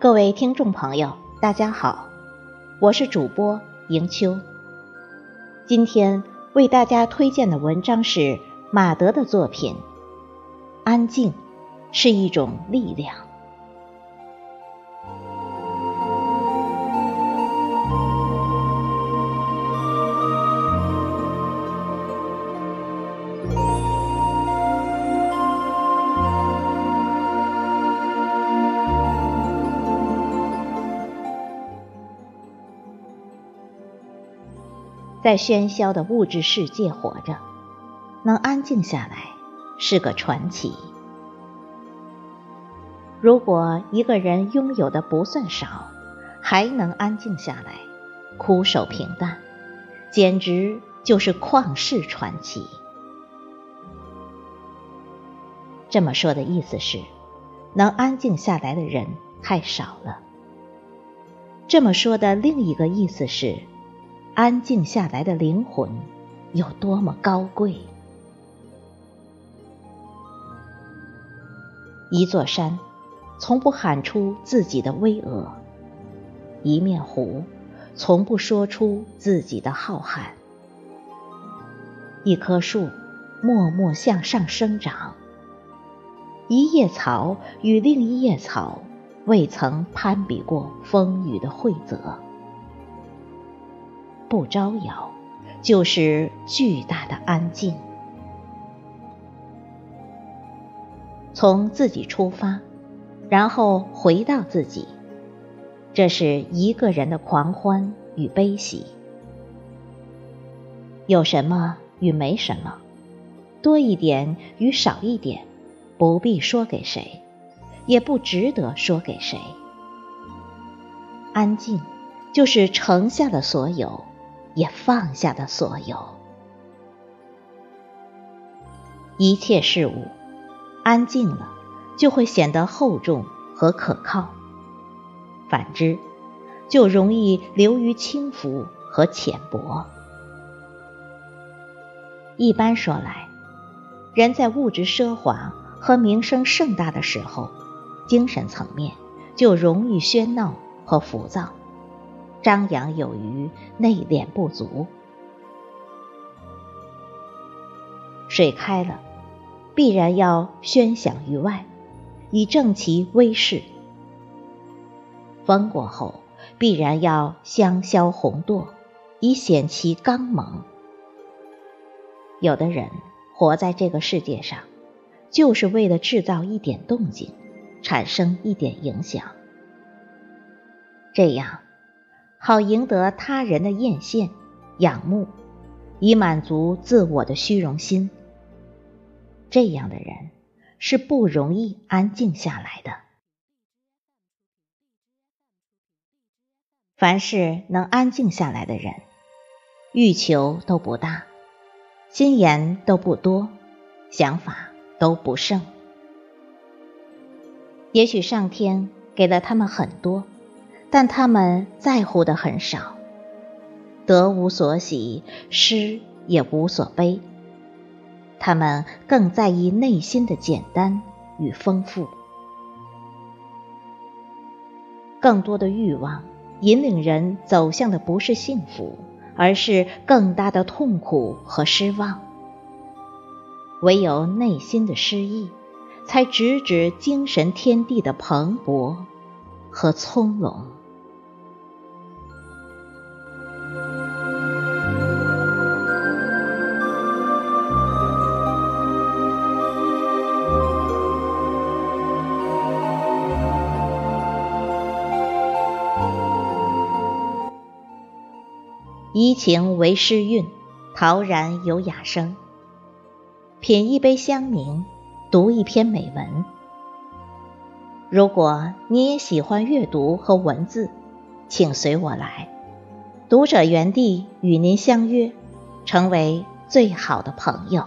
各位听众朋友，大家好，我是主播迎秋。今天为大家推荐的文章是马德的作品《安静是一种力量》。在喧嚣的物质世界活着，能安静下来是个传奇。如果一个人拥有的不算少，还能安静下来，苦守平淡，简直就是旷世传奇。这么说的意思是，能安静下来的人太少了。这么说的另一个意思是。安静下来的灵魂有多么高贵？一座山从不喊出自己的巍峨，一面湖从不说出自己的浩瀚，一棵树默默向上生长，一叶草与另一叶草未曾攀比过风雨的惠泽。不招摇，就是巨大的安静。从自己出发，然后回到自己，这是一个人的狂欢与悲喜。有什么与没什么，多一点与少一点，不必说给谁，也不值得说给谁。安静，就是盛下了所有。也放下的所有，一切事物安静了，就会显得厚重和可靠；反之，就容易流于轻浮和浅薄。一般说来，人在物质奢华和名声盛大的时候，精神层面就容易喧闹和浮躁。张扬有余，内敛不足。水开了，必然要喧响于外，以正其威势；风过后，必然要香消红堕，以显其刚猛。有的人活在这个世界上，就是为了制造一点动静，产生一点影响，这样。好赢得他人的艳羡、仰慕，以满足自我的虚荣心。这样的人是不容易安静下来的。凡是能安静下来的人，欲求都不大，心眼都不多，想法都不剩。也许上天给了他们很多。但他们在乎的很少，得无所喜，失也无所悲。他们更在意内心的简单与丰富。更多的欲望引领人走向的不是幸福，而是更大的痛苦和失望。唯有内心的诗意，才直指精神天地的蓬勃和葱茏。怡情为诗韵，陶然有雅声。品一杯香茗，读一篇美文。如果你也喜欢阅读和文字，请随我来，读者园地与您相约，成为最好的朋友。